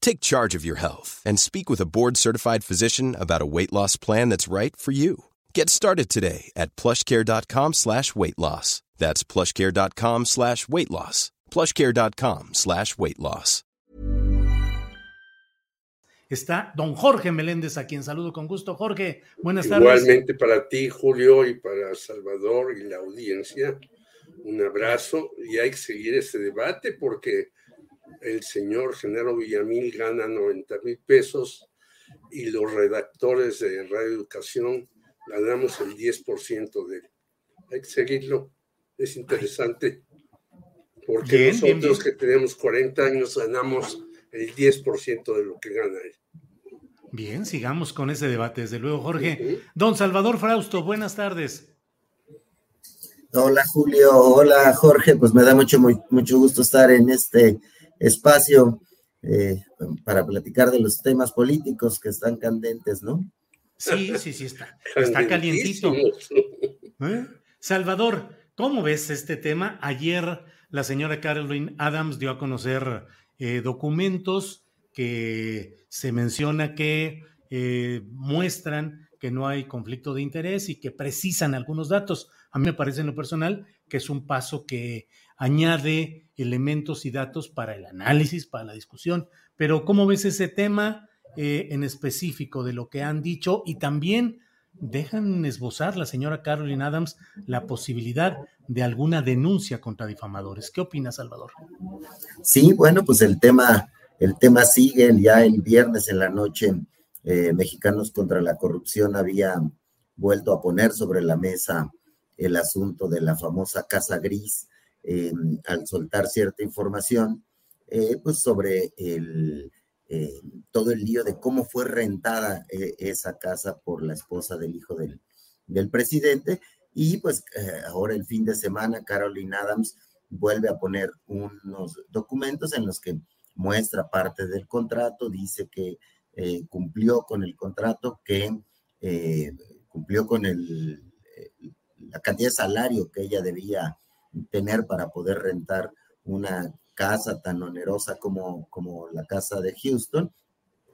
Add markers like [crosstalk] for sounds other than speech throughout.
Take charge of your health and speak with a board-certified physician about a weight loss plan that's right for you. Get started today at plushcare.com slash weight loss. That's plushcare.com slash weight loss. plushcare.com slash weight loss. Está don Jorge Meléndez, a quien saludo con gusto. Jorge, buenas tardes. Igualmente para ti, Julio, y para Salvador y la audiencia, un abrazo. Y hay que seguir este debate porque el señor Genaro Villamil gana 90 mil pesos y los redactores de Radio Educación ganamos el 10% de él. Hay que seguirlo, es interesante, porque Bien, nosotros bien, bien. que tenemos 40 años ganamos el 10% de lo que gana él. Bien, sigamos con ese debate, desde luego, Jorge. Don Salvador Frausto, buenas tardes. Hola Julio, hola Jorge, pues me da mucho, muy- mucho gusto estar en este espacio eh, para platicar de los temas políticos que están candentes, ¿no? Sí, sí, sí, está, está calientito. ¿Eh? Salvador, ¿cómo ves este tema? Ayer la señora Caroline Adams dio a conocer eh, documentos que se menciona que eh, muestran que no hay conflicto de interés y que precisan algunos datos. A mí me parece en lo personal que es un paso que añade elementos y datos para el análisis, para la discusión. Pero ¿cómo ves ese tema eh, en específico de lo que han dicho y también dejan esbozar la señora Caroline Adams la posibilidad de alguna denuncia contra difamadores. ¿Qué opina Salvador? Sí, bueno, pues el tema, el tema sigue. Ya el viernes en la noche, eh, Mexicanos contra la Corrupción había vuelto a poner sobre la mesa el asunto de la famosa Casa Gris eh, al soltar cierta información, eh, pues sobre eh, todo el lío de cómo fue rentada esa casa por la esposa del hijo del, presidente. Y pues ahora el fin de semana, Caroline Adams vuelve a poner unos documentos en los que muestra parte del contrato, dice que cumplió con el contrato, que cumplió con el, la cantidad de salario que ella debía tener para poder rentar una casa tan onerosa como, como la casa de Houston.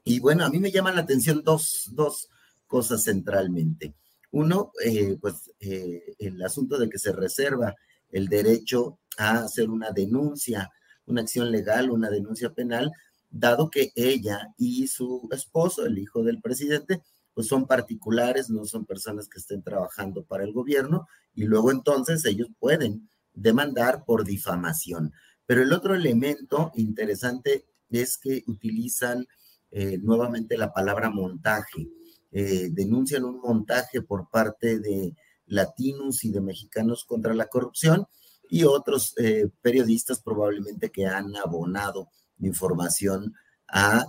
Y bueno, a mí me llaman la atención dos, dos cosas centralmente. Uno, eh, pues eh, el asunto de que se reserva el derecho a hacer una denuncia, una acción legal, una denuncia penal, dado que ella y su esposo, el hijo del presidente, pues son particulares, no son personas que estén trabajando para el gobierno, y luego entonces ellos pueden demandar por difamación. Pero el otro elemento interesante es que utilizan eh, nuevamente la palabra montaje. Eh, denuncian un montaje por parte de latinos y de mexicanos contra la corrupción y otros eh, periodistas probablemente que han abonado información a,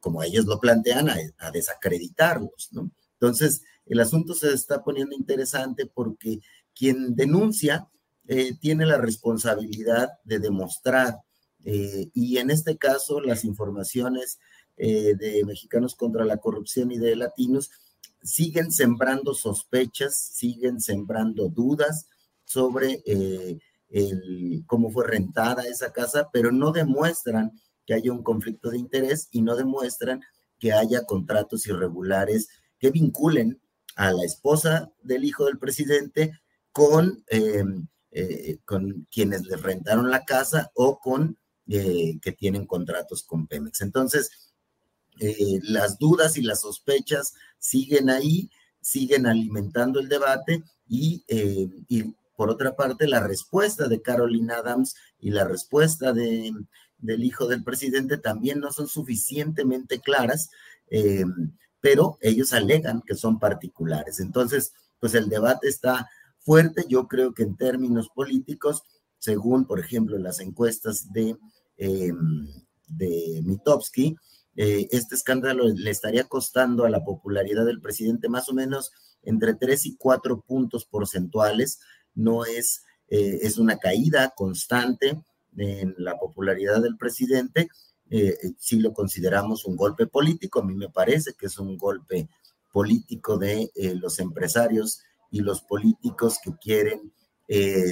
como ellos lo plantean, a, a desacreditarlos, ¿no? Entonces, el asunto se está poniendo interesante porque quien denuncia eh, tiene la responsabilidad de demostrar, eh, y en este caso las informaciones eh, de Mexicanos contra la Corrupción y de Latinos siguen sembrando sospechas, siguen sembrando dudas sobre cómo fue rentada esa casa, pero no demuestran que haya un conflicto de interés y no demuestran que haya contratos irregulares que vinculen a la esposa del hijo del presidente con, eh, con quienes les rentaron la casa o con eh, que tienen contratos con Pemex. Entonces, eh, las dudas y las sospechas siguen ahí, siguen alimentando el debate y, por otra parte, la respuesta de Caroline Adams y la respuesta de, del hijo del presidente también no son suficientemente claras, pero ellos alegan que son particulares. Entonces, pues el debate está fuerte. Yo creo que en términos políticos, según, por ejemplo, las encuestas de, eh, de Mitowski, eh, este escándalo le estaría costando a la popularidad del presidente más o menos entre 3 y 4 puntos porcentuales. No es, eh, es una caída constante en la popularidad del presidente. Eh, si lo consideramos un golpe político, a mí me parece que es un golpe político de los empresarios y los políticos que quieren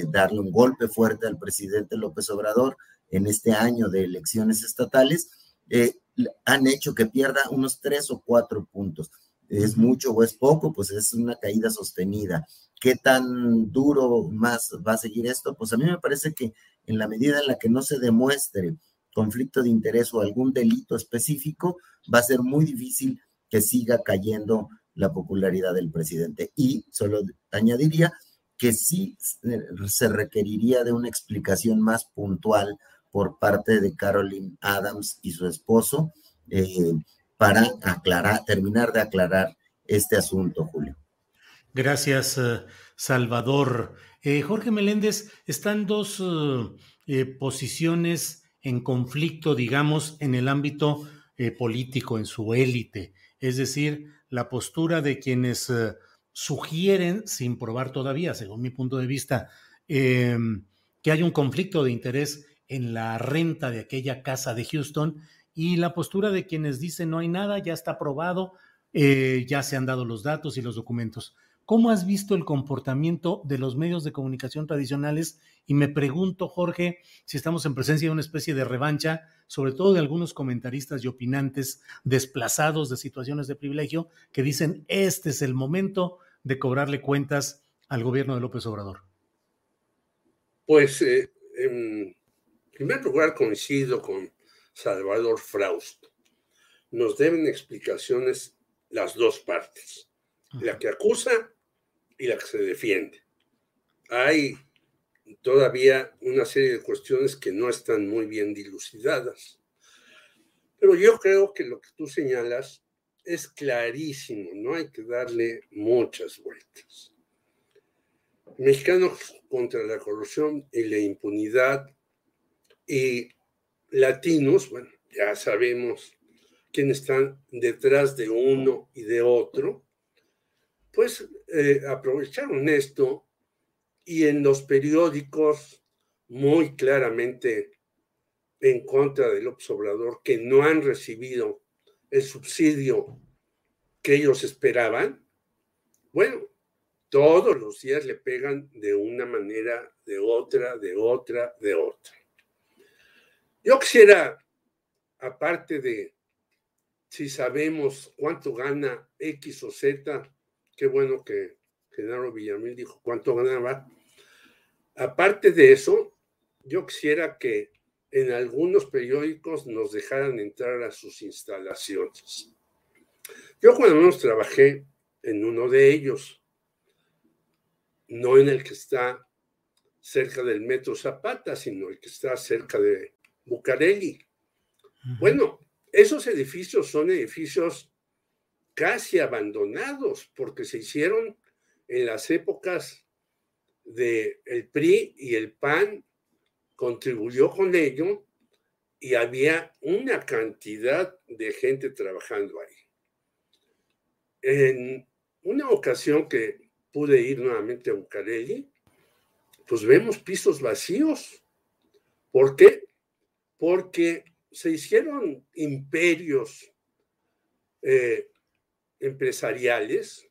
darle un golpe fuerte al presidente López Obrador en este año de elecciones estatales han hecho que pierda unos tres o cuatro puntos. ¿Es mucho o es poco? Pues es una caída sostenida. ¿Qué tan duro más va a seguir esto? Pues a mí me parece que en la medida en la que no se demuestre conflicto de interés o algún delito específico, va a ser muy difícil que siga cayendo la popularidad del presidente. Y solo añadiría que sí se requeriría de una explicación más puntual por parte de Carolyn Adams y su esposo eh, para aclarar, terminar de aclarar este asunto, Julio. Gracias, eh, Salvador. Eh, Jorge Meléndez, están dos posiciones en conflicto, digamos, en el ámbito político, en su élite. Es decir, la postura de quienes sugieren, sin probar todavía, según mi punto de vista, que hay un conflicto de interés en la renta de aquella casa de Houston y la postura de quienes dicen no hay nada, ya está aprobado, eh, ya se han dado los datos y los documentos. ¿Cómo has visto el comportamiento de los medios de comunicación tradicionales? Y me pregunto, Jorge, si estamos en presencia de una especie de revancha, sobre todo de algunos comentaristas y opinantes desplazados de situaciones de privilegio, que dicen, este es el momento de cobrarle cuentas al gobierno de López Obrador. Pues eh, en primer lugar, coincido con Salvador Fraust. Nos deben explicaciones las dos partes, la que acusa y la que se defiende. Hay todavía una serie de cuestiones que no están muy bien dilucidadas, pero yo creo que lo que tú señalas es clarísimo, no hay que darle muchas vueltas. Mexicanos contra la corrupción y la impunidad y latinos, bueno, ya sabemos quiénes están detrás de uno y de otro, pues eh, aprovecharon esto y en los periódicos muy claramente en contra del observador que no han recibido el subsidio que ellos esperaban, bueno, todos los días le pegan de una manera, de otra, de otra, de otra. Yo quisiera, aparte de si sabemos cuánto gana X o Z, qué bueno que Genaro Villamil dijo cuánto ganaba. Aparte de eso, yo quisiera que en algunos periódicos nos dejaran entrar a sus instalaciones. Yo cuando menos trabajé en uno de ellos, no en el que está cerca del Metro Zapata, sino el que está cerca de Bucareli. Bueno, esos edificios son edificios casi abandonados porque se hicieron en las épocas del el PRI y el PAN contribuyó con ello y había una cantidad de gente trabajando ahí. En una ocasión que pude ir nuevamente a Bucareli, pues vemos pisos vacíos. ¿Por qué? porque se hicieron imperios eh, empresariales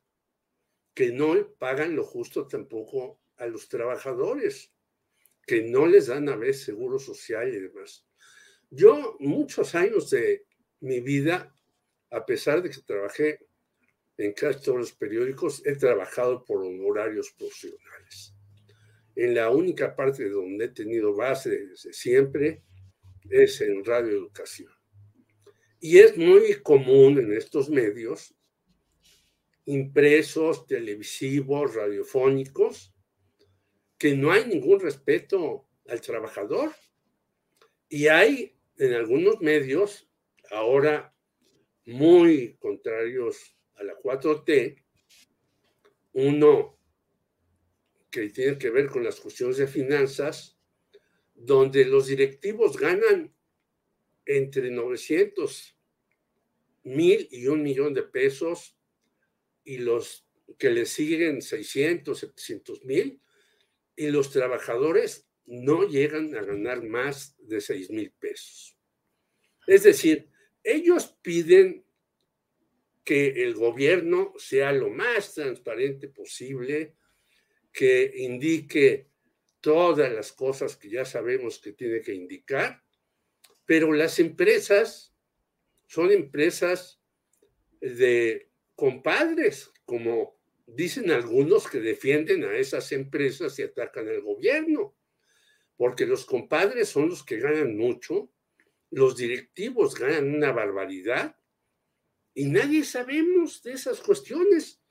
que no pagan lo justo tampoco a los trabajadores, que no les dan a veces seguro social y demás. Yo muchos años de mi vida, a pesar de que trabajé en casi todos los periódicos, he trabajado por honorarios profesionales. En la única parte donde he tenido base desde siempre es en Radio Educación. Y es muy común en estos medios, impresos, televisivos, radiofónicos, que no hay ningún respeto al trabajador. Y hay en algunos medios, ahora muy contrarios a la 4T, uno que tiene que ver con las cuestiones de finanzas, donde los directivos ganan entre 900 mil y un millón de pesos y los que le siguen 600, 700 mil y los trabajadores no llegan a ganar más de 6 mil pesos. Es decir, ellos piden que el gobierno sea lo más transparente posible, que indique todas las cosas que ya sabemos que tiene que indicar, pero las empresas son empresas de compadres, como dicen algunos que defienden a esas empresas y atacan al gobierno, porque los compadres son los que ganan mucho, los directivos ganan una barbaridad y nadie sabemos de esas cuestiones.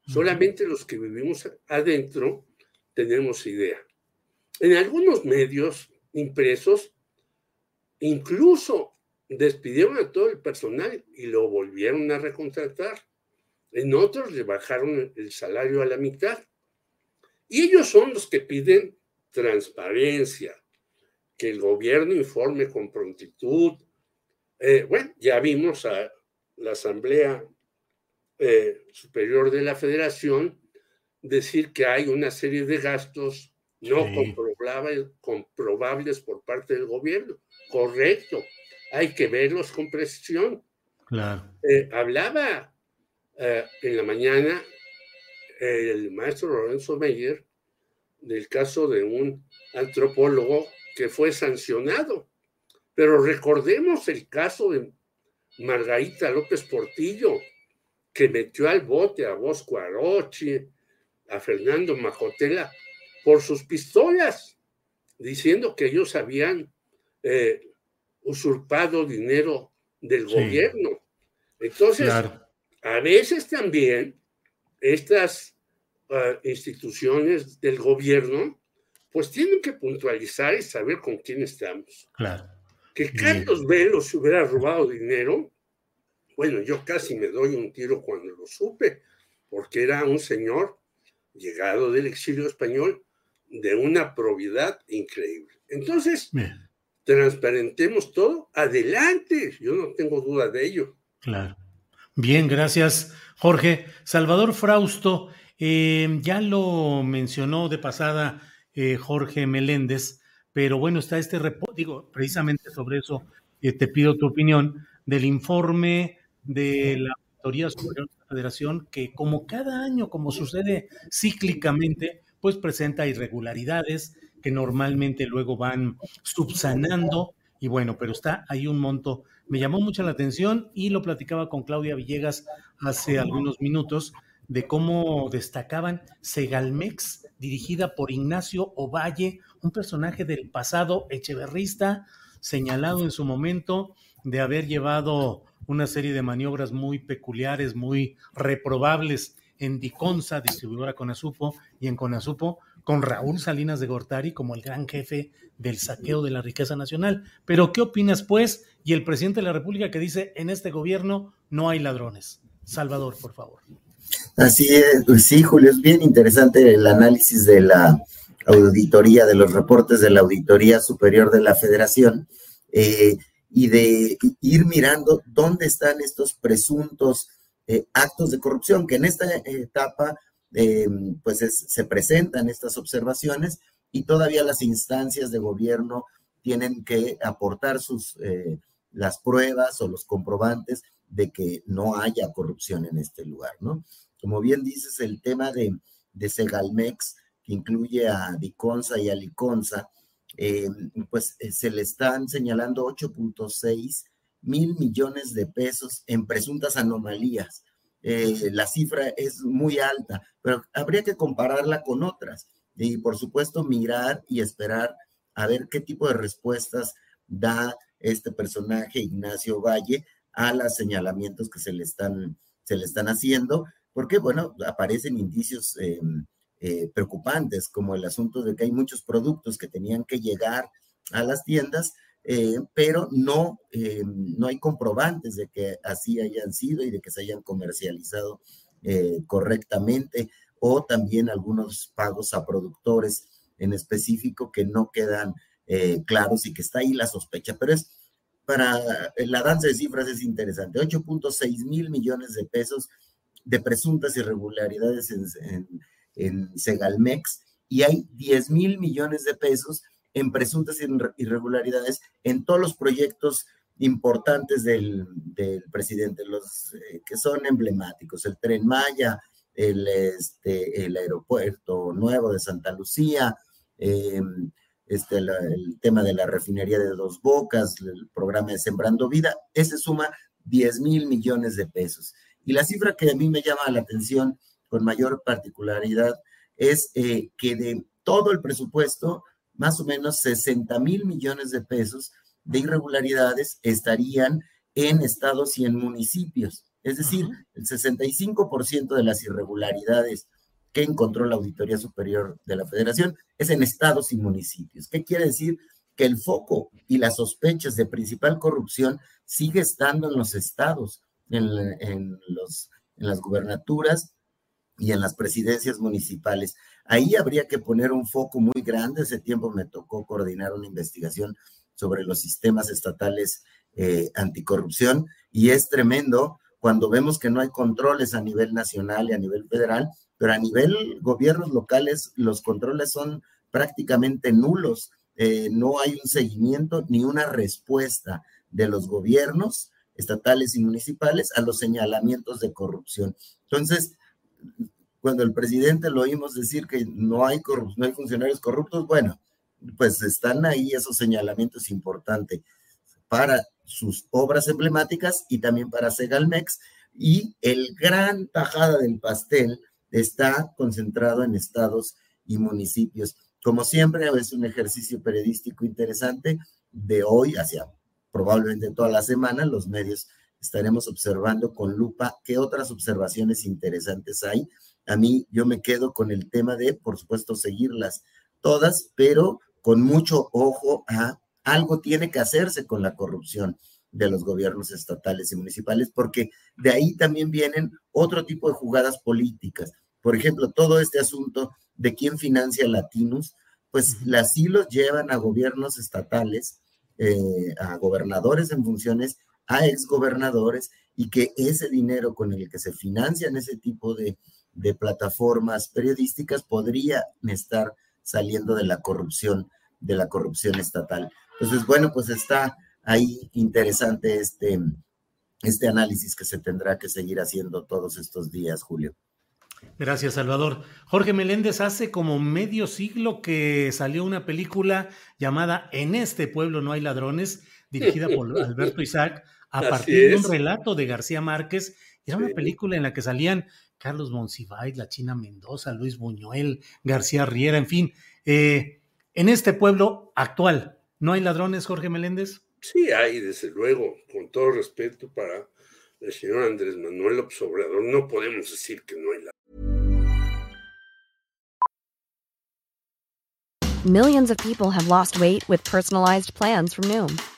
Solamente los que vivimos adentro tenemos idea. En algunos medios impresos, incluso despidieron a todo el personal y lo volvieron a recontratar. En otros le bajaron el salario a la mitad. Y ellos son los que piden transparencia, que el gobierno informe con prontitud. Eh, bueno, ya vimos a la Asamblea eh, Superior de la Federación decir que hay una serie de gastos no comprobables, comprobables por parte del gobierno. Correcto, hay que verlos con precisión. Claro. Eh, hablaba eh, en la mañana el maestro Lorenzo Meyer del caso de un antropólogo que fue sancionado. Pero recordemos el caso de Margarita López Portillo, que metió al bote a Bosco Arochi, a Fernando Majotela, por sus pistolas, diciendo que ellos habían eh, usurpado dinero del gobierno. Entonces, a veces también estas ah, instituciones del gobierno, pues tienen que puntualizar y saber con quién estamos. Claro. Que Carlos Velo se hubiera robado dinero, bueno, yo casi me doy un tiro cuando lo supe, porque era un señor llegado del exilio español de una probidad increíble. Entonces, transparentemos todo, adelante, yo no tengo duda de ello. Claro. Bien, gracias, Jorge. Salvador Frausto, eh, ya lo mencionó de pasada eh, Jorge Meléndez, pero bueno, está este reporte, digo, precisamente sobre eso eh, te pido tu opinión, del informe de la Auditoría Superior de la Federación, que como cada año, como sucede cíclicamente, pues presenta irregularidades que normalmente luego van subsanando. Y bueno, pero está ahí un monto. Me llamó mucho la atención y lo platicaba con Claudia Villegas hace algunos minutos de cómo destacaban Segalmex, dirigida por Ignacio Ovalle, un personaje del pasado echeverrista, señalado en su momento de haber llevado una serie de maniobras muy peculiares, muy reprobables en Diconsa, distribuidora Conasupo, y en Conasupo, con Raúl Salinas de Gortari como el gran jefe del saqueo de la riqueza nacional. Pero, ¿qué opinas, pues? Y el presidente de la República que dice, en este gobierno no hay ladrones. Salvador, por favor. Así es, pues sí, Julio, es bien interesante el análisis de la auditoría, de los reportes de la Auditoría Superior de la Federación, eh, y de ir mirando dónde están estos presuntos eh, actos de corrupción, que en esta etapa eh, pues se presentan estas observaciones y todavía las instancias de gobierno tienen que aportar sus, las pruebas o los comprobantes de que no haya corrupción en este lugar, ¿no? Como bien dices, el tema de, de Segalmex, que incluye a Diconsa y a Liconza, eh, pues eh, se le están señalando 8.6 mil millones de pesos en presuntas anomalías. Eh, la cifra es muy alta, pero habría que compararla con otras y por supuesto mirar y esperar a ver qué tipo de respuestas da este personaje, Ignacio Valle, a los señalamientos que se le están, se le están haciendo, porque, bueno, aparecen indicios eh, eh, preocupantes, como el asunto de que hay muchos productos que tenían que llegar a las tiendas, eh, pero no, no hay comprobantes de que así hayan sido y de que se hayan comercializado correctamente, o también algunos pagos a productores en específico que no quedan claros y que está ahí la sospecha, pero es para la danza de cifras es interesante, 8.6 mil millones de pesos de presuntas irregularidades en, en, Segalmex y hay 10 mil millones de pesos en presuntas irregularidades en todos los proyectos importantes del, presidente, los eh, que son emblemáticos, el tren Maya, el, este, el aeropuerto nuevo de Santa Lucía, eh, este, el tema de la refinería de Dos Bocas, el programa de Sembrando Vida, ese suma 10 mil millones de pesos. Y la cifra que a mí me llama la atención con mayor particularidad es eh, que de todo el presupuesto, más o menos 60 mil millones de pesos de irregularidades estarían en estados y en municipios. Es decir, el 65% de las irregularidades que encontró la Auditoría Superior de la Federación es en estados y municipios. ¿Qué quiere decir? Que el foco y las sospechas de principal corrupción sigue estando en los estados, en, los, en las gubernaturas y en las presidencias municipales. Ahí habría que poner un foco muy grande. Ese tiempo me tocó coordinar una investigación sobre los sistemas estatales eh, anticorrupción y es tremendo cuando vemos que no hay controles a nivel nacional y a nivel federal pero a nivel gobiernos locales los controles son prácticamente nulos. Eh, no hay un seguimiento ni una respuesta de los gobiernos estatales y municipales a los señalamientos de corrupción. Entonces, cuando el presidente lo oímos decir que no hay, no hay funcionarios corruptos, bueno, pues están ahí esos señalamientos importantes para sus obras emblemáticas y también para Segalmex. Y el gran tajada del pastel está concentrado en estados y municipios. Como siempre, es un ejercicio periodístico interesante de hoy hacia probablemente toda la semana. Los medios estaremos observando con lupa qué otras observaciones interesantes hay. A mí yo me quedo con el tema de, por supuesto, seguirlas todas, pero con mucho ojo a algo tiene que hacerse con la corrupción de los gobiernos estatales y municipales, porque de ahí también vienen otro tipo de jugadas políticas. Por ejemplo, todo este asunto de quién financia Latinos, pues las hilos llevan a gobiernos estatales, eh, a gobernadores en funciones, a exgobernadores, y que ese dinero con el que se financian ese tipo de, de plataformas periodísticas podría estar saliendo de la corrupción, de la corrupción estatal. Entonces, bueno, pues está ahí interesante este, este análisis que se tendrá que seguir haciendo todos estos días, Julio. Gracias, Salvador. Jorge Meléndez, hace como medio siglo que salió una película llamada En este pueblo no hay ladrones, dirigida por [laughs] Alberto Isaac, a partir de un relato de García Márquez. Era una película en la que salían Carlos Monsiváis, la China Mendoza, Luis Buñuel, García Riera, en fin. Eh, en este pueblo actual, ¿no hay ladrones, Jorge Meléndez? Sí, hay, desde luego, con todo respeto para el señor Andrés Manuel Obrador, no podemos decir que no hay ladrones. Millions of people have lost weight with personalized plans from Noom,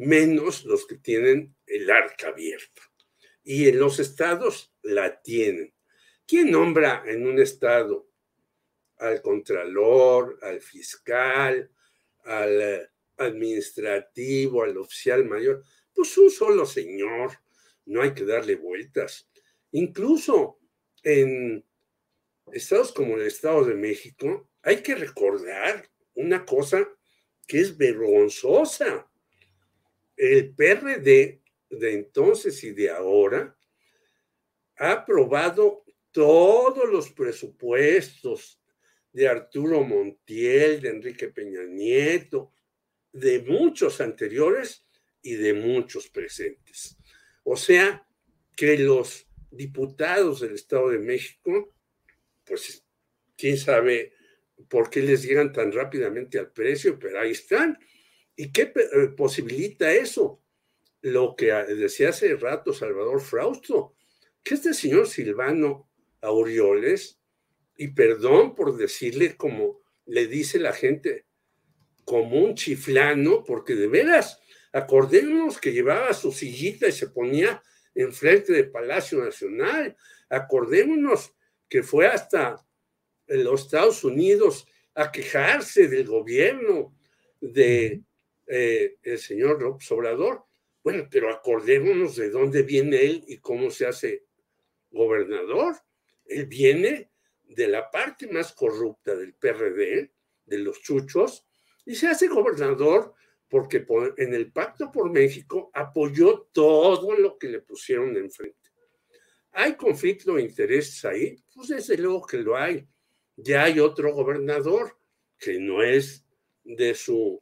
Menos los que tienen el arca abierta. y en los estados la tienen. ¿Quién nombra en un estado al contralor, al fiscal, al eh, administrativo, al oficial mayor? Pues un solo señor, no hay que darle vueltas. Incluso en estados como el Estado de México, hay que recordar una cosa que es vergonzosa. El PRD de entonces y de ahora ha aprobado todos los presupuestos de Arturo Montiel, de Enrique Peña Nieto, de muchos anteriores y de muchos presentes. O sea, que los diputados del Estado de México, pues quién sabe por qué les llegan tan rápidamente al precio, pero ahí están. ¿Y qué eh, posibilita eso? Lo que decía hace rato Salvador Frausto, que este señor Silvano Aureoles, y perdón por decirle como le dice la gente, como un chiflano, porque de veras, acordémonos que llevaba su sillita y se ponía enfrente del Palacio Nacional, acordémonos que fue hasta los Estados Unidos a quejarse del gobierno de eh, el señor López Obrador. Bueno, pero acordémonos de dónde viene él y cómo se hace gobernador. Él viene de la parte más corrupta del PRD, de los chuchos, y se hace gobernador porque en el Pacto por México apoyó todo lo que le pusieron enfrente. ¿Hay conflicto de intereses ahí? Pues desde luego que lo hay. Ya hay otro gobernador que no es de su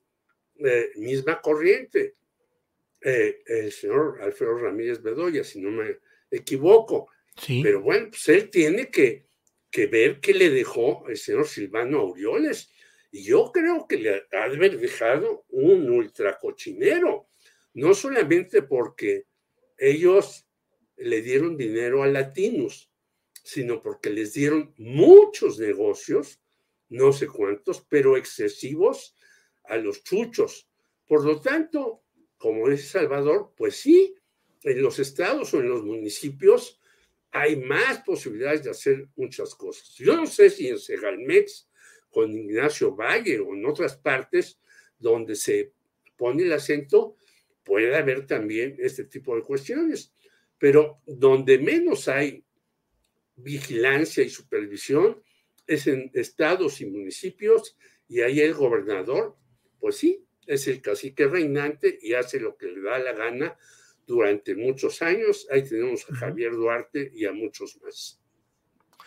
eh, misma corriente, eh, el señor Alfredo Ramírez Bedoya, si no me equivoco. Pero bueno, pues él tiene que, que ver qué le dejó el señor Silvano Aureoles. Y yo creo que le ha de haber dejado un ultracochinero, no solamente porque ellos le dieron dinero a latinos, sino porque les dieron muchos negocios, no sé cuántos, pero excesivos a los chuchos. Por lo tanto, como es Salvador, pues sí, en los estados o en los municipios hay más posibilidades de hacer muchas cosas. Yo no sé si en Segalmex, con Ignacio Valle o en otras partes donde se pone el acento, puede haber también este tipo de cuestiones. Pero donde menos hay vigilancia y supervisión es en estados y municipios y ahí el gobernador, pues sí, es el cacique reinante y hace lo que le da la gana durante muchos años. Ahí tenemos a Javier Duarte y a muchos más.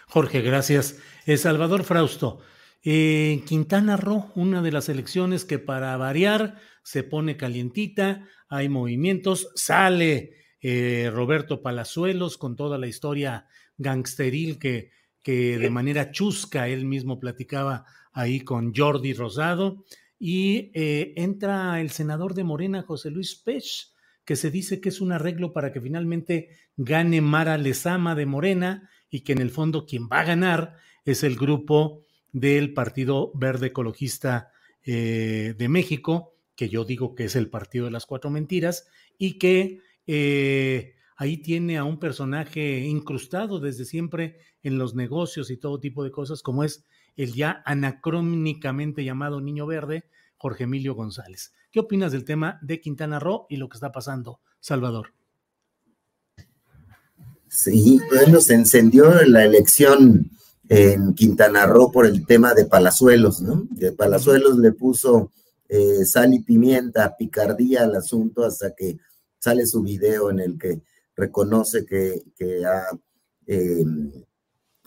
Jorge, gracias. Eh, Salvador Frausto, en Quintana Roo, una de las elecciones que para variar se pone calientita, hay movimientos, sale eh, Roberto Palazuelos con toda la historia gangsteril que, que de manera chusca él mismo platicaba ahí con Jordi Rosado. Y eh, entra el senador de Morena, José Luis Pech, que se dice que es un arreglo para que finalmente gane Mara Lezama de Morena y que en el fondo quien va a ganar es el grupo del Partido Verde Ecologista eh, de México, que yo digo que es el Partido de las Cuatro Mentiras, y que eh, ahí tiene a un personaje incrustado desde siempre en los negocios y todo tipo de cosas, como es el ya anacrónicamente llamado Niño Verde, Jorge Emilio González. ¿Qué opinas del tema de Quintana Roo y lo que está pasando, Salvador? Sí, bueno, se encendió la elección en Quintana Roo por el tema de Palazuelos, ¿no? De Palazuelos le puso eh, sal y pimienta, picardía al asunto hasta que sale su video en el que reconoce que, que, eh,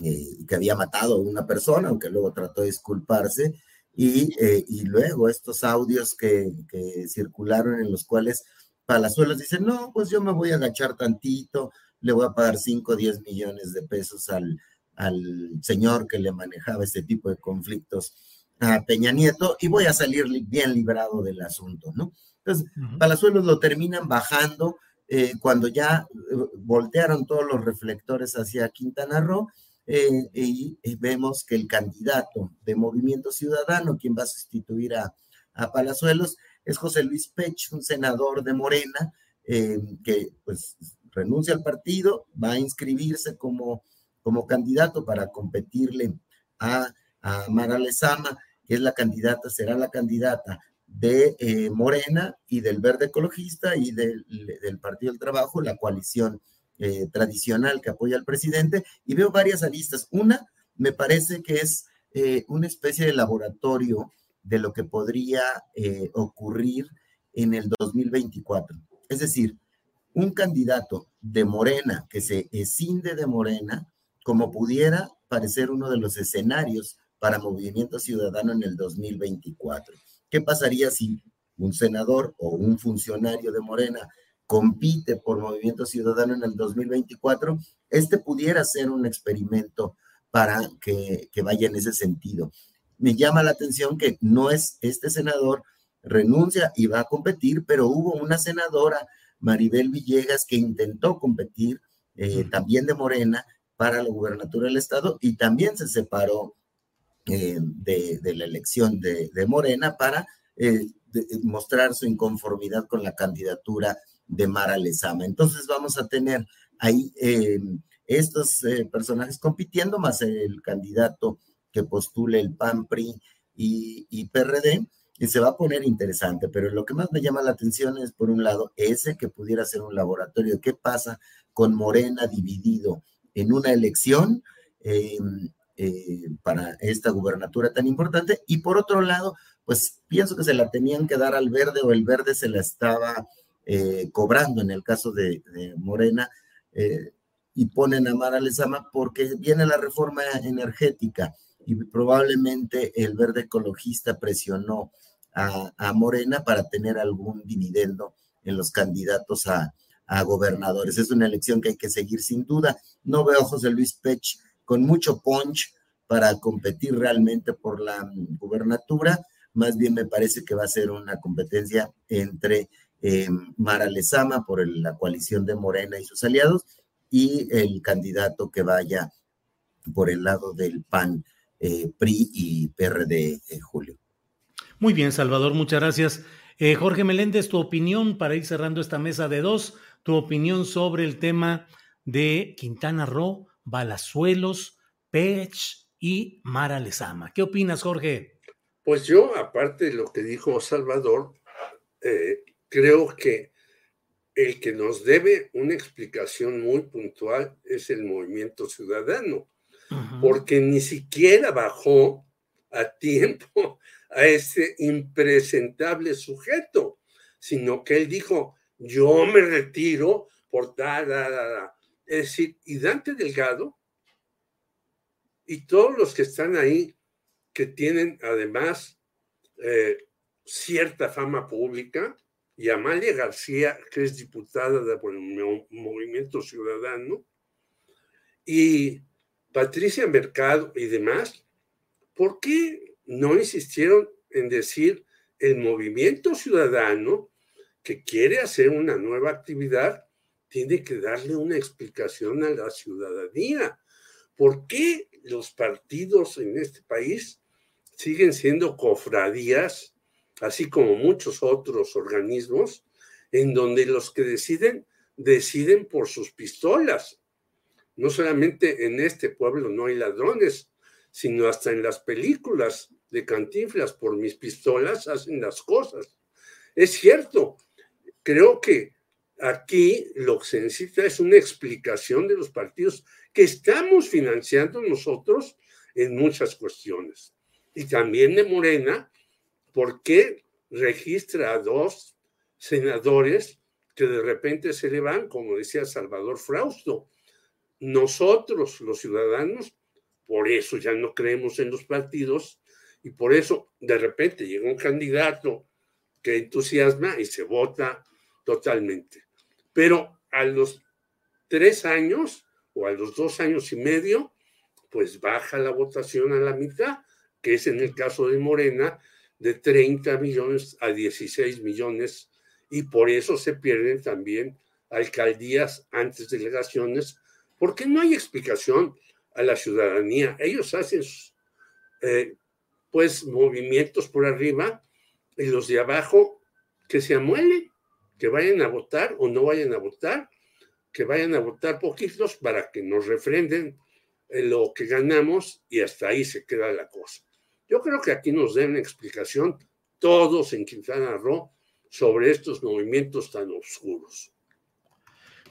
eh, que había matado a una persona, aunque luego trató de disculparse, y, eh, y luego estos audios que, que, circularon en los cuales Palazuelos dice, no, pues yo me voy a agachar tantito, le voy a pagar 5 o 10 millones de pesos al, al señor que le manejaba este tipo de conflictos a Peña Nieto y voy a salir bien librado del asunto, ¿no? Entonces, Palazuelos lo terminan bajando eh, cuando ya eh, voltearon todos los reflectores hacia Quintana Roo eh, y, vemos que el candidato de Movimiento Ciudadano, quien va a sustituir a, a Palazuelos, es José Luis Pech, un senador de Morena, que pues renuncia al partido, va a inscribirse como, como candidato para competirle a, a Mara Lezama, que es la candidata, será la candidata de eh, Morena y del Verde Ecologista y del, Partido del Trabajo, la coalición eh, tradicional que apoya al presidente, y veo varias aristas. Una, me parece que es eh, una especie de laboratorio de lo que podría ocurrir en el 2024. Es decir, un candidato de Morena que se escinde de Morena, como pudiera parecer uno de los escenarios para Movimiento Ciudadano en el 2024. ¿Qué pasaría si un senador o un funcionario de Morena compite por Movimiento Ciudadano en el 2024? Este pudiera ser un experimento para que, vaya en ese sentido. Me llama la atención que no es este senador renuncia y va a competir, pero hubo una senadora, Maribel Villegas, que intentó competir eh, también de Morena para la gubernatura del estado y también se separó eh, de, la elección de, Morena para eh, mostrar su inconformidad con la candidatura de Mara Lezama. Entonces vamos a tener ahí eh, estos personajes compitiendo, más el candidato que postule el PAN, PRI y, y PRD, y se va a poner interesante, pero lo que más me llama la atención es, por un lado, ese que pudiera ser un laboratorio. ¿Qué pasa con Morena dividido en una elección? Eh, para esta gubernatura tan importante. Y por otro lado, pues pienso que se la tenían que dar al verde o el verde se la estaba eh, cobrando en el caso de, Morena. Eh, y ponen a Mara Lezama porque viene la reforma energética y probablemente el verde ecologista presionó a, a Morena para tener algún dividendo en los candidatos a, a, gobernadores. Es una elección que hay que seguir sin duda. No veo a José Luis Pech con mucho punch para competir realmente por la mm, gubernatura. Más bien me parece que va a ser una competencia entre eh, Mara Lezama por la coalición de Morena y sus aliados y el candidato que vaya por el lado del PAN, eh, PRI y PRD, eh, Julio. Muy bien, Salvador, muchas gracias. Jorge Meléndez, tu opinión para ir cerrando esta mesa de dos, tu opinión sobre el tema de Quintana Roo Balazuelos, Pech y Mara Lezama. ¿Qué opinas, Jorge? Pues yo, aparte de lo que dijo Salvador, eh, creo que el que nos debe una explicación muy puntual es el movimiento ciudadano, porque ni siquiera bajó a tiempo a ese impresentable sujeto, sino que él dijo, yo me retiro por da, da, da, es decir, y Dante Delgado y todos los que están ahí, que tienen además eh, cierta fama pública, y Amalia García, que es diputada del Movimiento Ciudadano, y Patricia Mercado y demás, ¿por qué no insistieron en decir el movimiento ciudadano que quiere hacer una nueva actividad tiene que darle una explicación a la ciudadanía. ¿Por qué los partidos en este país siguen siendo cofradías, así como muchos otros organismos, en donde los que deciden, deciden por sus pistolas? No solamente en este pueblo no hay ladrones, sino hasta en las películas de Cantinflas, por mis pistolas hacen las cosas. Es cierto, creo que Aquí lo que se necesita es una explicación de los partidos que estamos financiando nosotros en muchas cuestiones. Y también de Morena, ¿por qué registra a dos senadores que de repente se le van, como decía Salvador Frausto? Nosotros, los ciudadanos, por eso ya no creemos en los partidos y por eso de repente llega un candidato que entusiasma y se vota totalmente. Pero a los tres años o a los dos años y medio, pues baja la votación a la mitad, que es en el caso de Morena, de 30 millones a 16 millones, y por eso se pierden también alcaldías antes delegaciones, porque no hay explicación a la ciudadanía. Ellos hacen eh, pues movimientos por arriba y los de abajo que se amuelen que vayan a votar o no vayan a votar, que vayan a votar poquitos para que nos refrenden lo que ganamos y hasta ahí se queda la cosa. Yo creo que aquí nos den explicación todos en Quintana Roo sobre estos movimientos tan oscuros.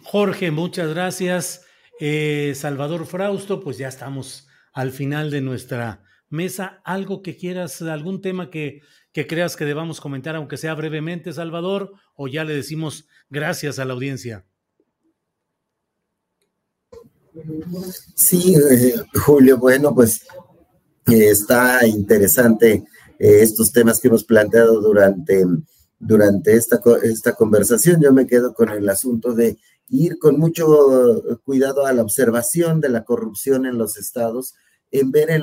Jorge, muchas gracias. Eh, Salvador Frausto, pues ya estamos al final de nuestra mesa. ¿Algo que quieras, algún tema que, que creas que debamos comentar, aunque sea brevemente, Salvador, o ya le decimos gracias a la audiencia? Sí, eh, Julio, bueno, pues eh, está interesante estos temas que hemos planteado durante, durante esta, esta conversación. Yo me quedo con el asunto de ir con mucho cuidado a la observación de la corrupción en los estados, en ver eh,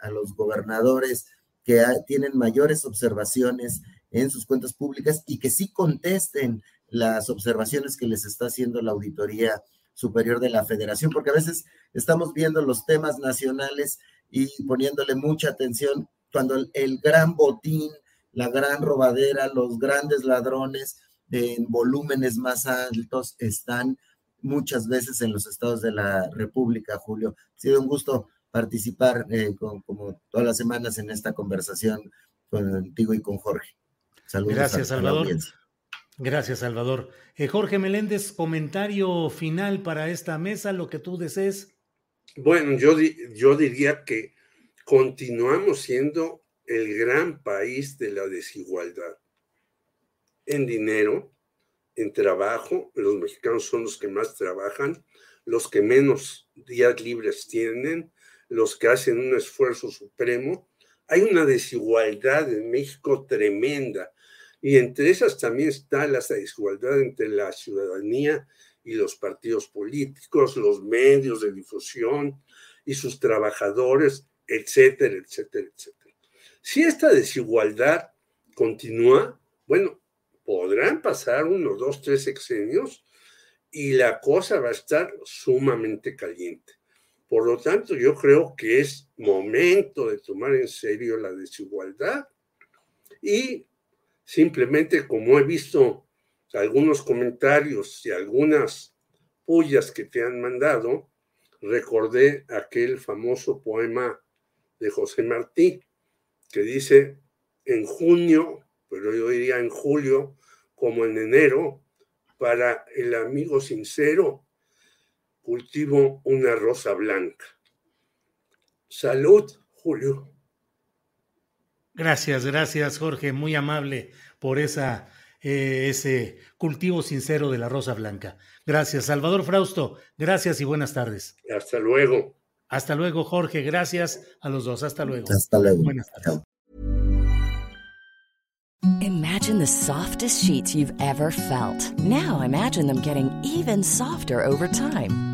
a los gobernadores que tienen mayores observaciones en sus cuentas públicas y que sí contesten las observaciones que les está haciendo la Auditoría Superior de la Federación, porque a veces estamos viendo los temas nacionales y poniéndole mucha atención cuando el gran botín, la gran robadera, los grandes ladrones, en volúmenes más altos están muchas veces en los estados de la República, Julio. Ha sido un gusto participar eh, como todas las semanas en esta conversación contigo y con Jorge. Saludos. Gracias, Salvador. Gracias, Salvador. Eh, Jorge Meléndez, comentario final para esta mesa, lo que tú desees. Bueno, yo, yo diría que continuamos siendo el gran país de la desigualdad en dinero, en trabajo. Los mexicanos son los que más trabajan, los que menos días libres tienen, los que hacen un esfuerzo supremo. Hay una desigualdad en México tremenda. Y entre esas también está la desigualdad entre la ciudadanía y los partidos políticos, los medios de difusión y sus trabajadores, etcétera, etcétera, etcétera. Si esta desigualdad continúa, bueno, podrán pasar uno, dos, tres sexenios y la cosa va a estar sumamente caliente. Por lo tanto, yo creo que es momento de tomar en serio la desigualdad. Y simplemente como he visto algunos comentarios y algunas pullas que te han mandado, recordé aquel famoso poema de José Martí que dice, en junio pero yo diría en julio como en enero, para el amigo sincero, cultivo una rosa blanca. Salud, Julio. Gracias, gracias, Jorge, muy amable por esa, eh, ese cultivo sincero de la rosa blanca. Gracias, Salvador Frausto, gracias y buenas tardes. Hasta luego. Hasta luego, Jorge, gracias a los dos, hasta luego. Hasta luego. Buenas tardes. Imagine the softest sheets you've ever felt. Now imagine them getting even softer over time.